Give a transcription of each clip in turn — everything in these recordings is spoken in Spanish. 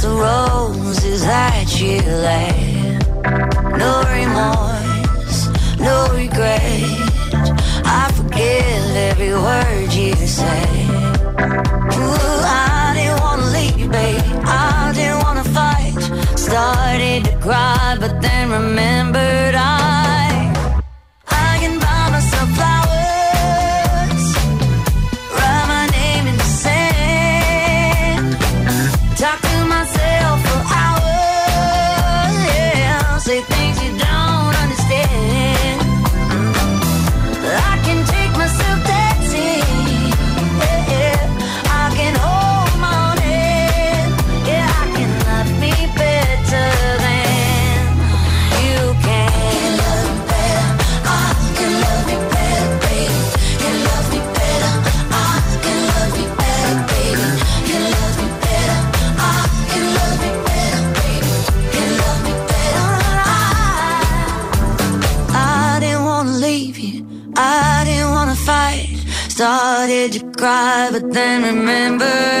The roses that you laid. No remorse, no regret. I forgive every word you say. Ooh, I didn't wanna leave, babe. I didn't wanna fight. Started to cry, but then remembered but then remember.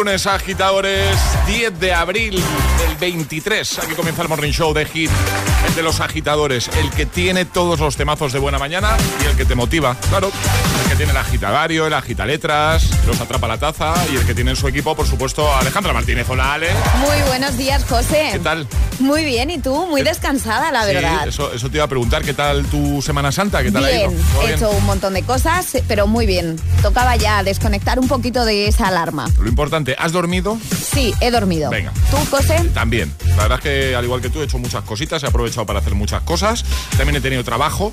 Lunes, agitadores. 10 de abril del 23. Aquí comienza el Morning Show de Hit. El de los agitadores. El que tiene todos los temazos de buena mañana y el que te motiva. Claro. El que tiene el agitadario, el agitaletras, los atrapa la taza y el que tiene en su equipo, por supuesto, Alejandra Martínez. Hola, Ale. Muy buenos días, José. ¿Qué tal? Muy bien, ¿y tú? Muy descansada, la Sí, verdad. eso, eso te iba a preguntar. ¿Qué tal tu Semana Santa? ¿Qué tal ha ido? Bien, ¿Todo he bien? hecho un montón de cosas, pero muy bien. Tocaba ya desconectar un poquito de esa alarma. Lo importante, ¿has dormido? Sí, he dormido. Venga. ¿Tú, José? También. La verdad es que, al igual que tú, he hecho muchas cositas, he aprovechado para hacer muchas cosas. También he tenido trabajo,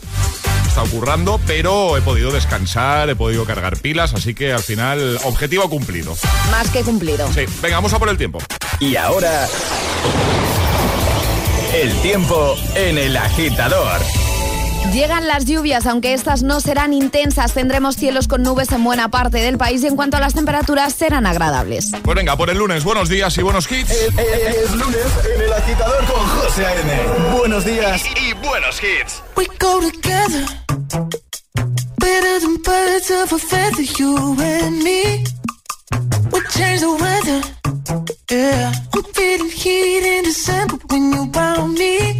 he estado currando, pero he podido descansar, he podido cargar pilas, así que al final, objetivo cumplido. Más que cumplido. Sí, venga, vamos a por el tiempo. Y ahora. El tiempo en el agitador. Llegan las lluvias, aunque estas no serán intensas. Tendremos cielos con nubes en buena parte del país y en cuanto a las temperaturas serán agradables. Pues venga, por el lunes, buenos días y buenos hits. Es, lunes en el agitador con José A.M. Buenos días. Y, y buenos hits. We go together better than birds of a feather, you and me. We change the weather. Yeah, I'm feeling heat in December when you found me.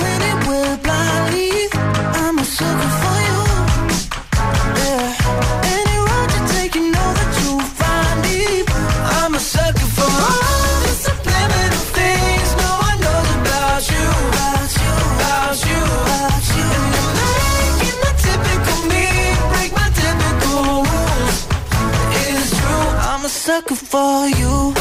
sucker for you.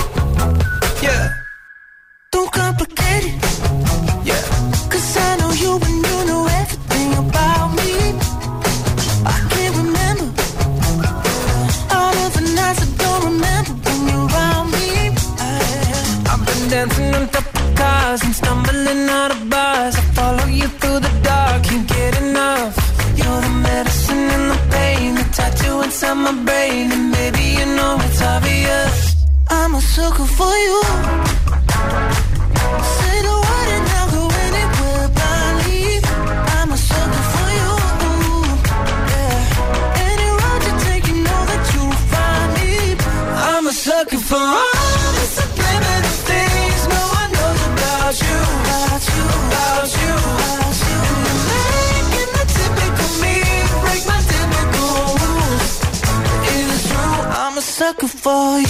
sucker for you. Say the word and I'll go anywhere by me. I'm a sucker for you. Yeah. Any road you take, you know that you'll find me. I'm a sucker for all the subliminal things no one knows about you, about you, about you. You're making the typical me break my typical rules. It is true, I'm a sucker for you.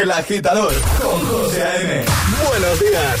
El agitador con José A.M. Buenos días.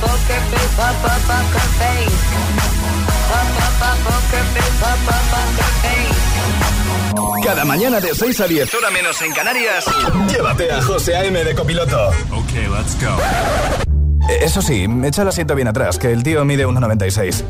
poker face, face. Poker face, face. Cada mañana de 6 a 10, hora menos en Canarias, llévate a José A.M. de copiloto. Ok, let's go. Eso sí, echa el asiento bien atrás, que el tío mide 1,96.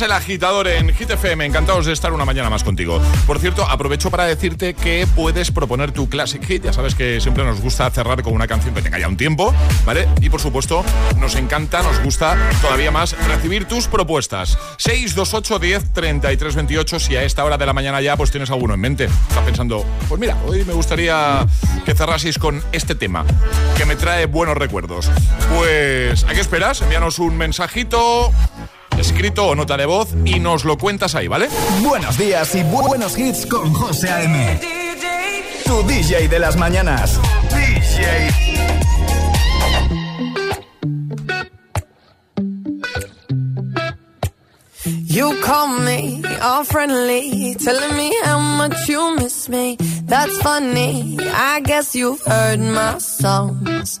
El agitador en Hit FM, encantados de estar una mañana más contigo. Por cierto, aprovecho para decirte que puedes proponer tu Classic Hit, ya sabes que siempre nos gusta cerrar con una canción que tenga ya un tiempo, ¿vale? Y por supuesto, nos encanta, nos gusta todavía más recibir tus propuestas. 628 10 33 28, si a esta hora de la mañana ya pues tienes alguno en mente. Estás pensando, pues mira, hoy me gustaría que cerraseis con este tema, que me trae buenos recuerdos. Pues, ¿a qué esperas? Envíanos un mensajito escrito o nota de voz y nos lo cuentas ahí, ¿vale? Buenos días y bu- buenos hits con José A.M. Tu DJ de las mañanas. DJ. You call me all friendly, telling me how much you miss me. That's funny. I guess you've heard my songs.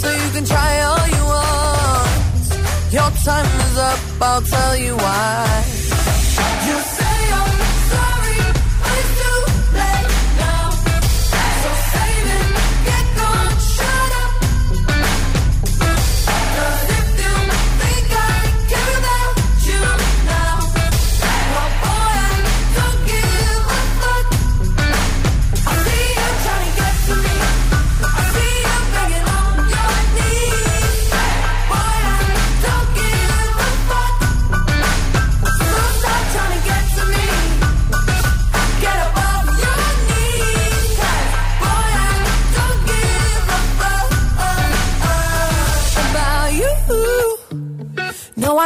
so you can try all you want. Your time is up, I'll tell you why.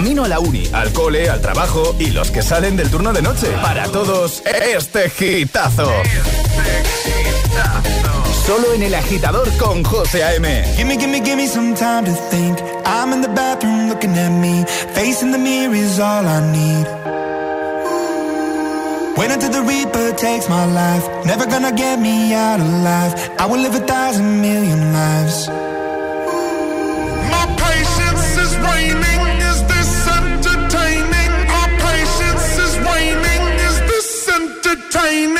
Camino a la uni, al cole, al trabajo y los que salen del turno de noche. Para todos, este gitazo. Solo en el agitador con José A.M. Gimme, gimme, gimme some time to think. I'm in the bathroom looking at me. Facing the mirror is all I need. Wait until the Reaper takes my life. Never gonna get me out alive. I will live a thousand million lives. Time.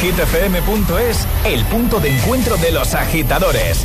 hitfm.es, el punto de encuentro de los agitadores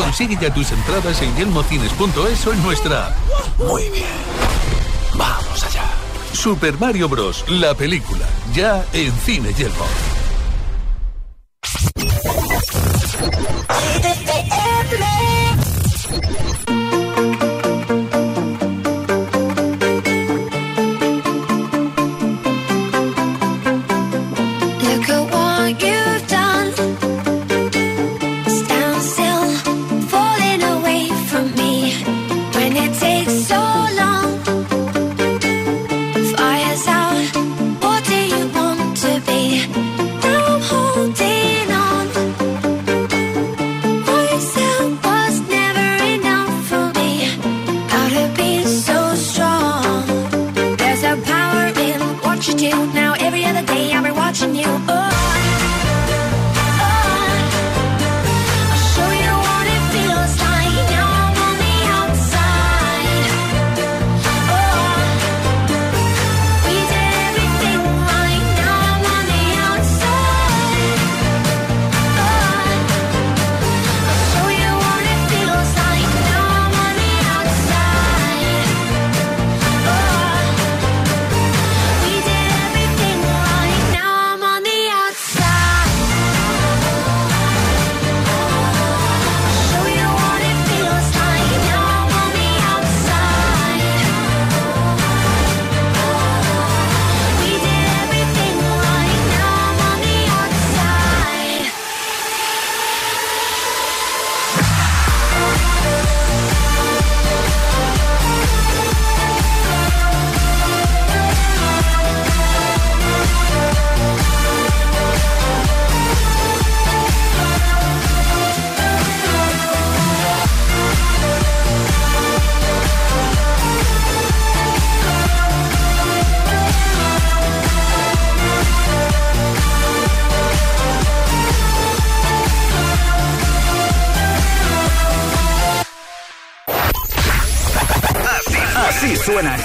Consigue ya tus entradas en yelmocines.es o en nuestra. Muy bien. Vamos allá. Super Mario Bros. La película. Ya en Cine Yelmo. you up.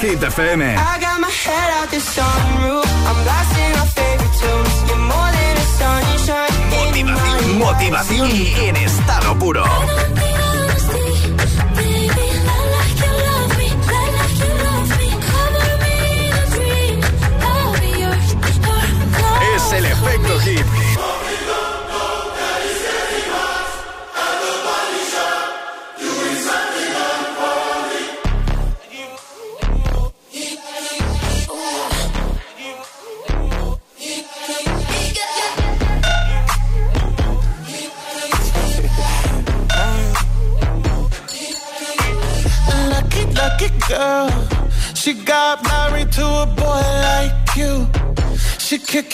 Hit FM.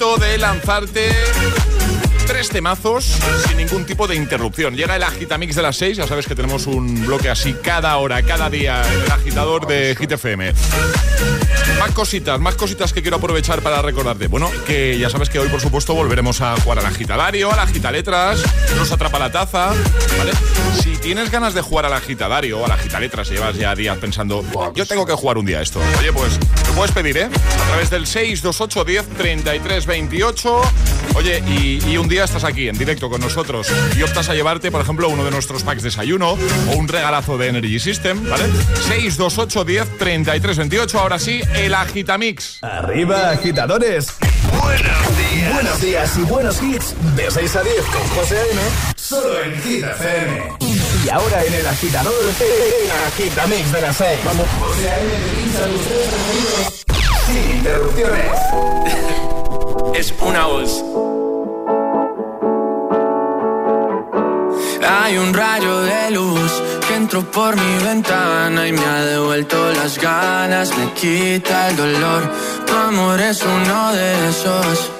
De lanzarte tres temazos sin ningún tipo de interrupción. Llega el Agitamix de las 6, ya sabes que tenemos un bloque así cada hora, cada día el agitador de Hit FM. Más cositas, más cositas que quiero aprovechar para recordarte. Bueno, que ya sabes que hoy, por supuesto, volveremos a jugar al agitadario, al agitaletras, nos atrapa la taza, ¿vale? Si tienes ganas de jugar al agitadario o al agitaletras, llevas ya días pensando, yo tengo que jugar un día esto. Oye, pues puedes pedir, ¿eh? A través del 628 10 33 28. Oye, y, y un día estás aquí en directo con nosotros y optas a llevarte, por ejemplo, uno de nuestros packs de desayuno o un regalazo de Energy System, ¿vale? 628 10 33 28. Ahora sí, el Agitamix. Arriba, agitadores. Buenos días. Buenos días y buenos hits. De 6 a 10 con José A.M. Solo en Hit FM. Y ahora en el agitador, el Agitamix de las 6. Vamos. Sin interrupciones. es una voz. Hay un rayo de luz que entró por mi ventana y me ha devuelto las ganas, me quita el dolor. Tu amor es uno de esos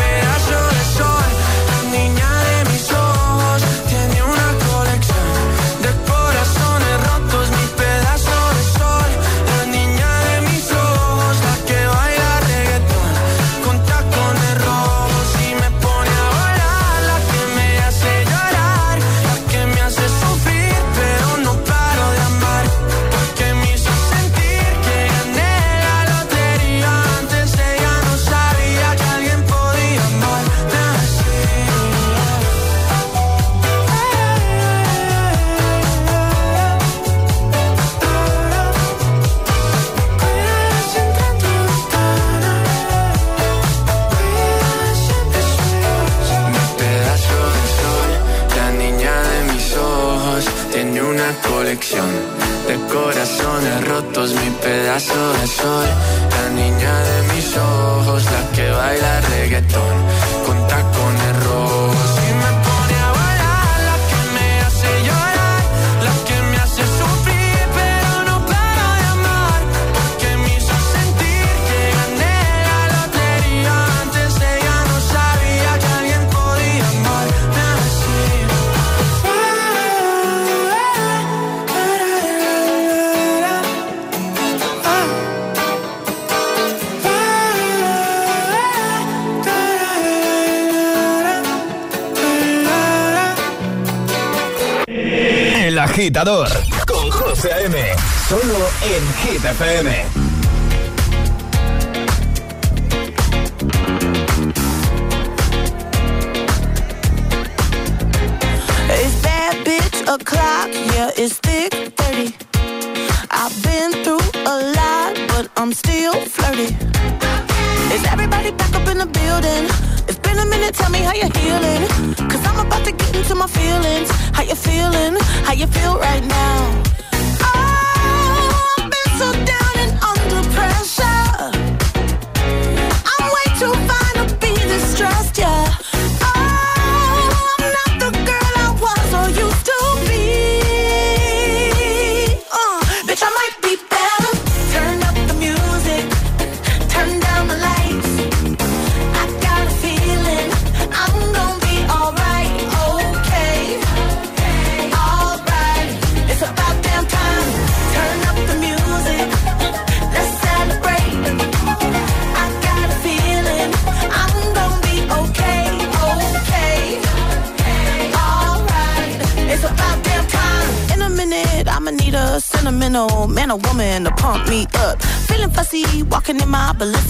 agitador con José A.M. Solo en Hit FM. It's bad bitch o'clock, yeah, it's thick 30. I've been through a lot, but I'm still flirty. Is everybody back up in the building? It's been a minute, tell me how you're healing. Cause I'm about to get into my feelings. How you feeling? How you feel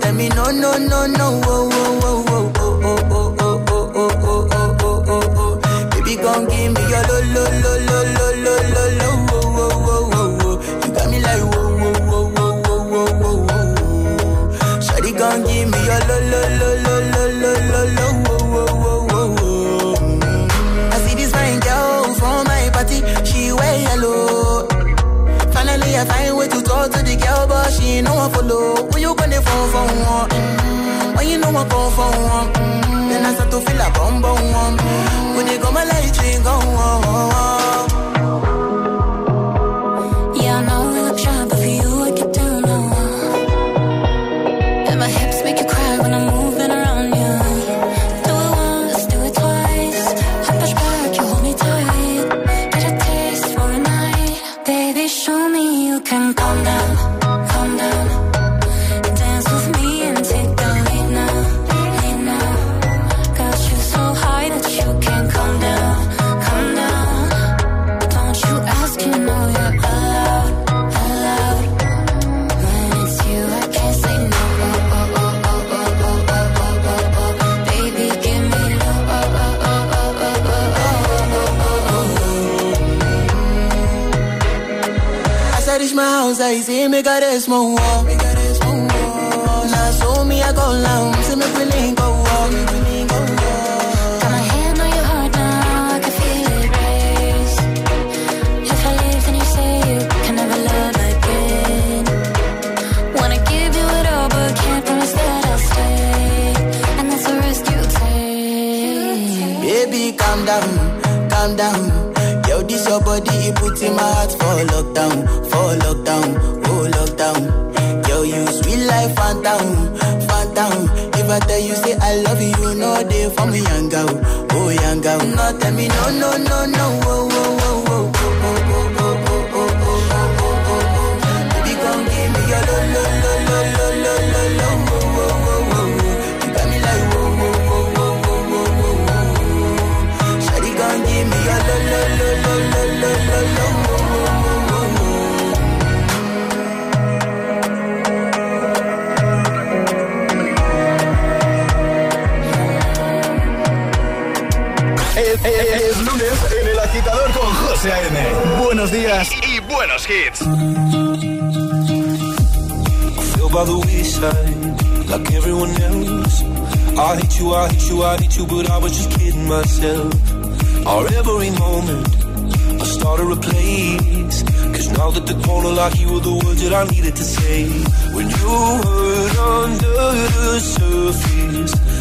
Let me know, no, no, no. tu fila Smoke. Es lunes en El Agitador con José A.M. Buenos días y, y buenos hits. I feel by the wayside, like everyone else. I hate you, I hate you, I hate you, but I was just kidding myself. Our every moment, I started a place. Cause now that the corner like you were the words that I needed to say. When you hurt under the surface.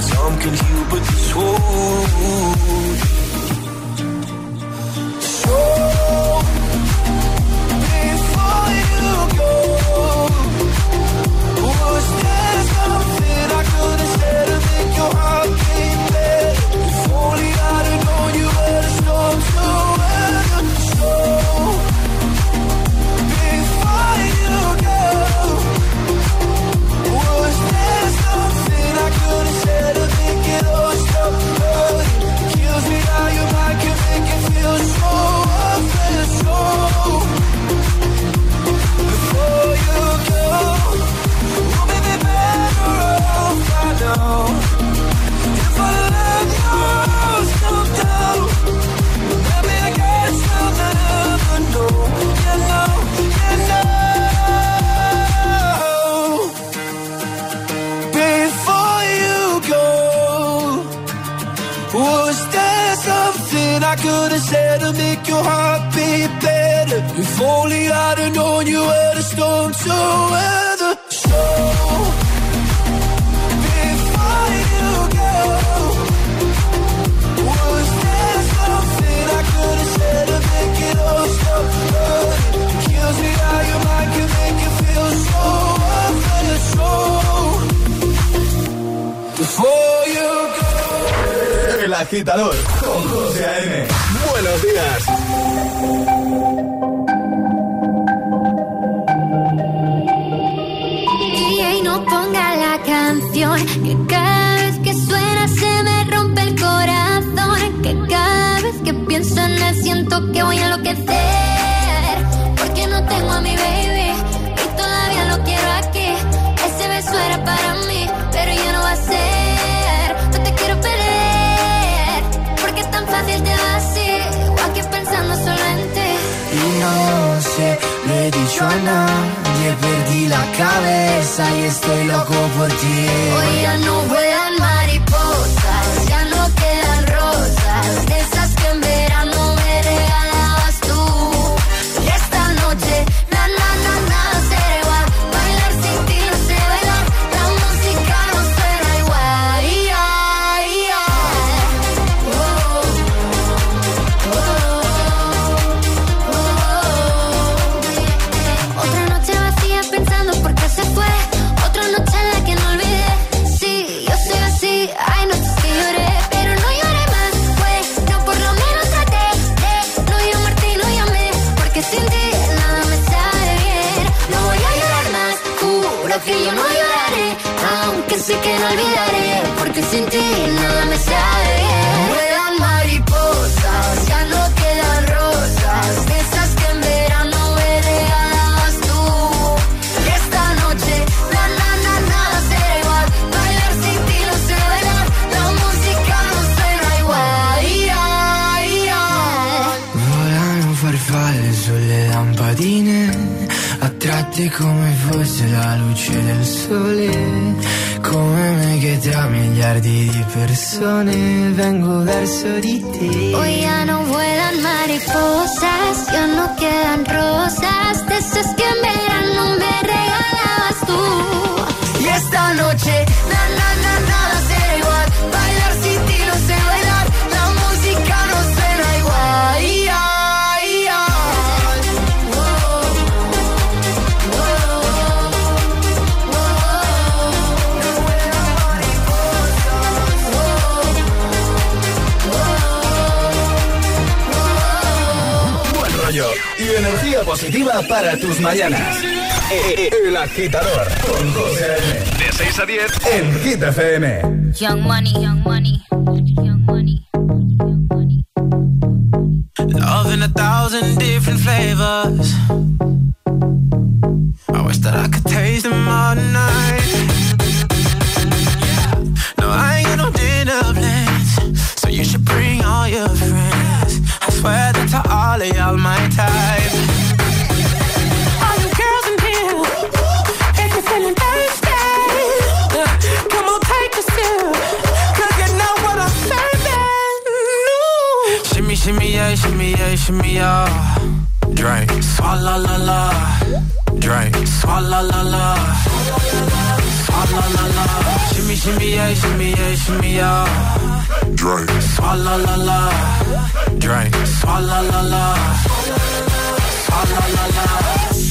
Cause I'm confused but told pienso a nadie, perdí la cabeza y estoy loco por ti. Hoy ya no voy vengo di te. Hoy ya no vuelan mariposas, ya no quedan rosas, de esas que en verano me regalabas tú. Y esta noche, positiva para tus mañanas. E- e- El agitador con José. De 6 a 10 en Hit FM. Young money, young money. Love in a thousand different flavors. I wish that I could taste them all night. No, I ain't got no dinner plans. So you should bring all your friends. I swear that to all of y'all my type. Shimmy, yeah, shimmy, yeah. Drink. Swalla la la. Drink. Swalla la la. Swalla la la. Shimmy, shimmy, yeah, shimmy, yeah, shimmy, yeah. Drink. Swalla la la. Drink. Swalla la la. Swalla la la.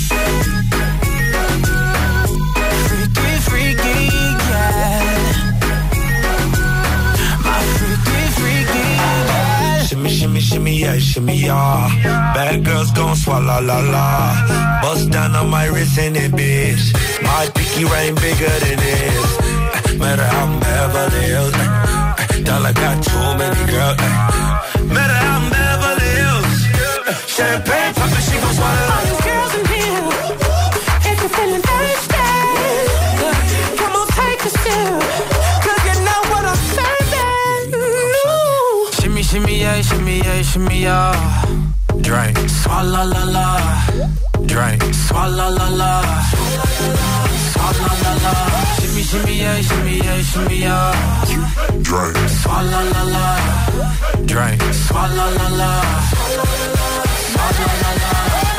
Shimmy, yeah, shimmy, yeah. Bad girls gon' swallow la la. Bust down on my wrist in it, bitch. My pinky ring bigger than this. Eh, Matter how I'm Beverly Hills. eh, eh, Dollar got too many girls. Matter how I'm Beverly Hills. Champagne poppin', she gon' swallow. Shimmy, yeah, shimmy, yeah, shimmy, yeah. Drink. Swalla la la. Drink. Swalla la la. Swalla la la. Shimmy, shimmy, yeah, shimmy, yeah, shimmy, yeah. Drink. Swalla la la. Drink. Swalla la la. Swalla la la.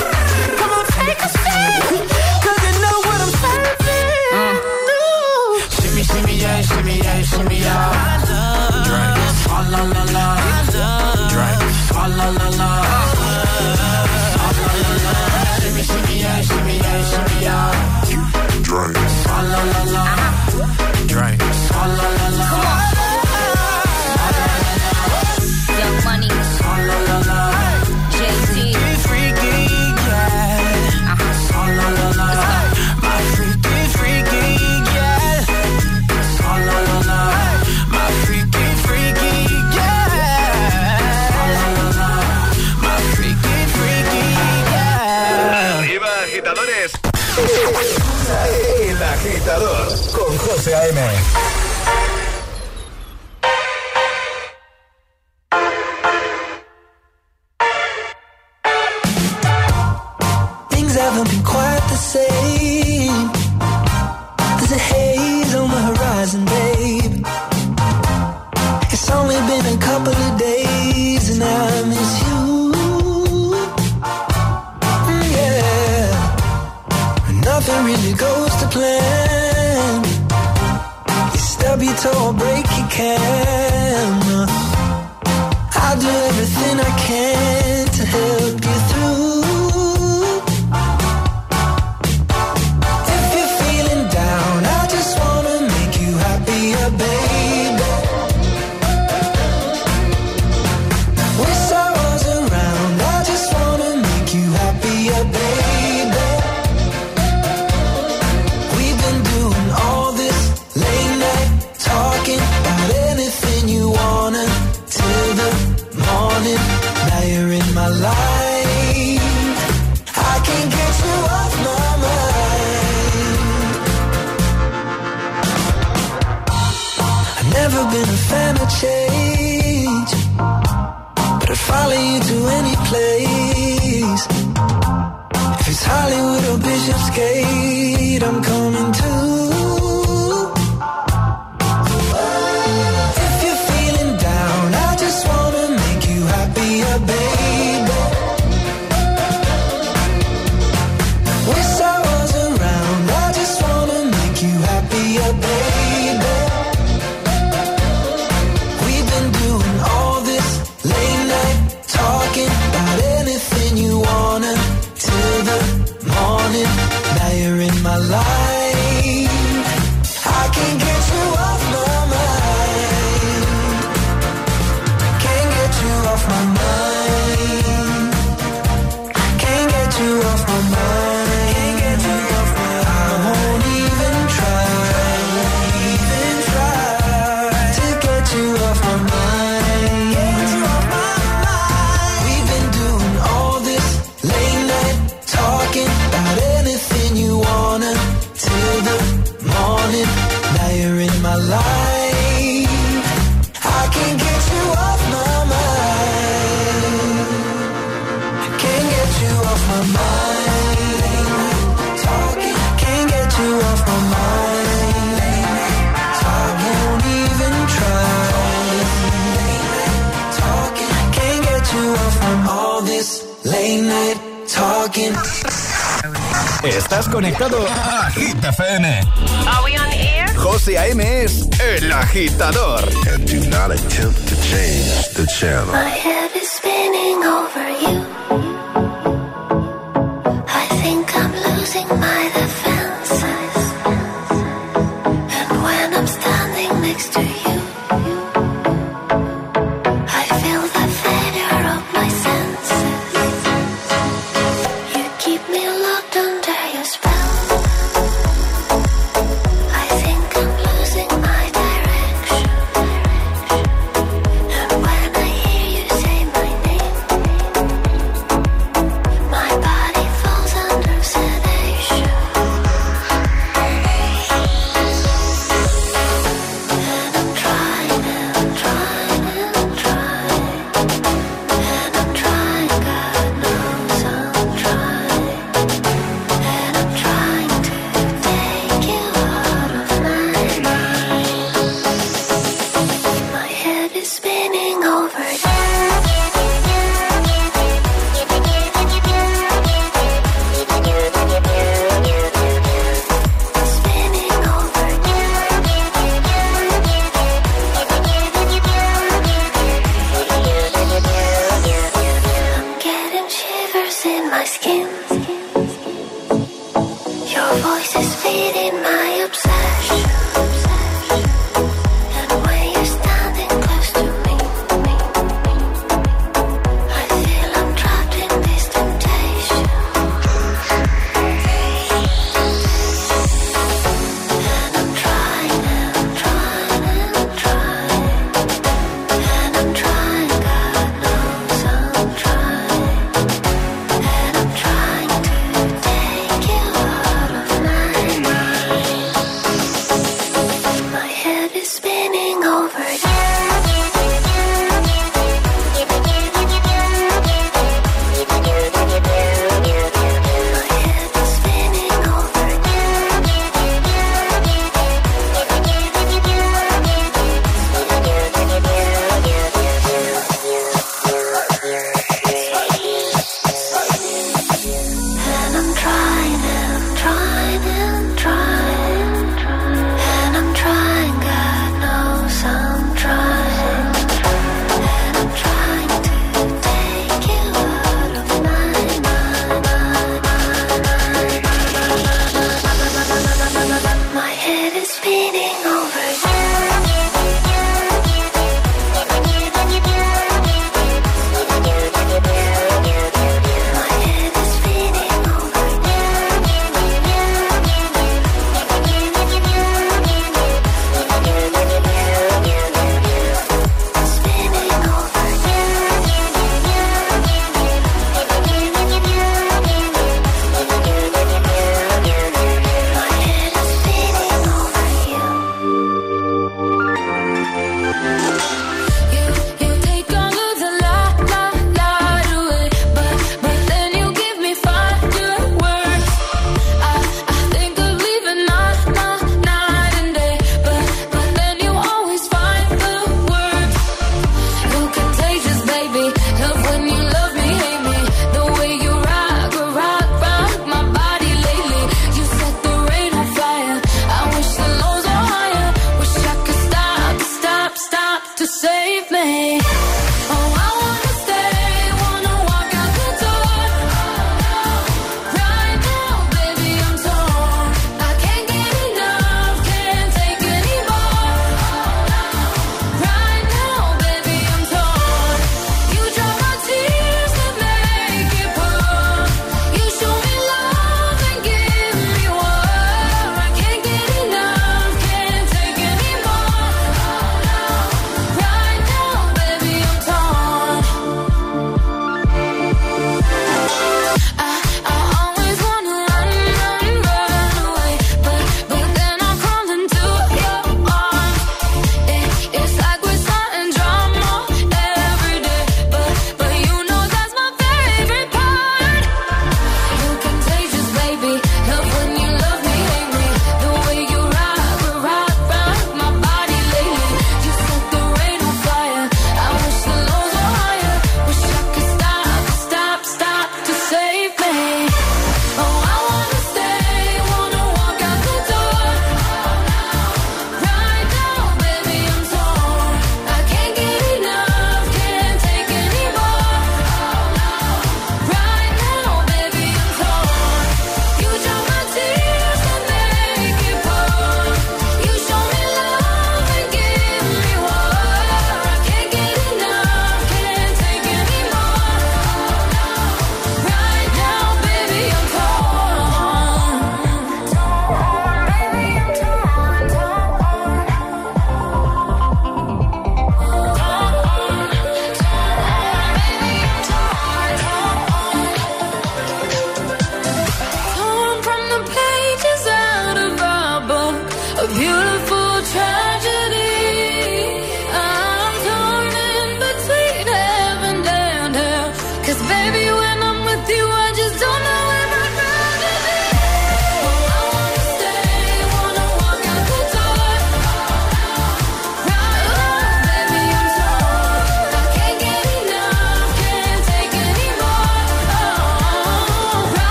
yeah, shimmy, yeah, shimmy, yeah. Drink. Swalla la la. Drink. Swalla la la. La la. Shimmy, shimmy, yeah, shimmy, yeah, shimmy, yeah. Drink. Swalla la la. Drink. Swalla la la. Young agitador con José A.M. Things haven't been quite the same. care agitador.